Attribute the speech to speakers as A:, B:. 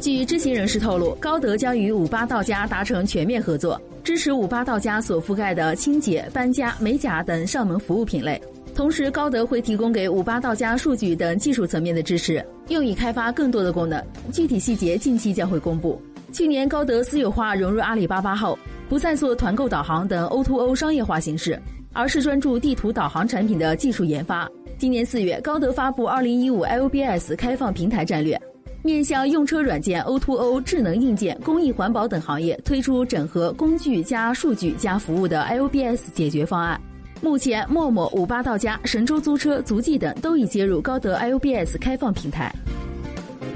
A: 据知情人士透露，高德将与五八到家达成全面合作，支持五八到家所覆盖的清洁、搬家、美甲等上门服务品类。同时，高德会提供给五八到家数据等技术层面的支持，用以开发更多的功能。具体细节近期将会公布。去年，高德私有化融入阿里巴巴后，不再做团购导航等 O2O 商业化形式，而是专注地图导航产品的技术研发。今年四月，高德发布2015 LBS 开放平台战略，面向用车软件、O2O、智能硬件、公益环保等行业，推出整合工具加数据加服务的 I O B S 解决方案。目前，陌陌、五八到家、神州租车、足迹等都已接入高德 I O B S 开放平台。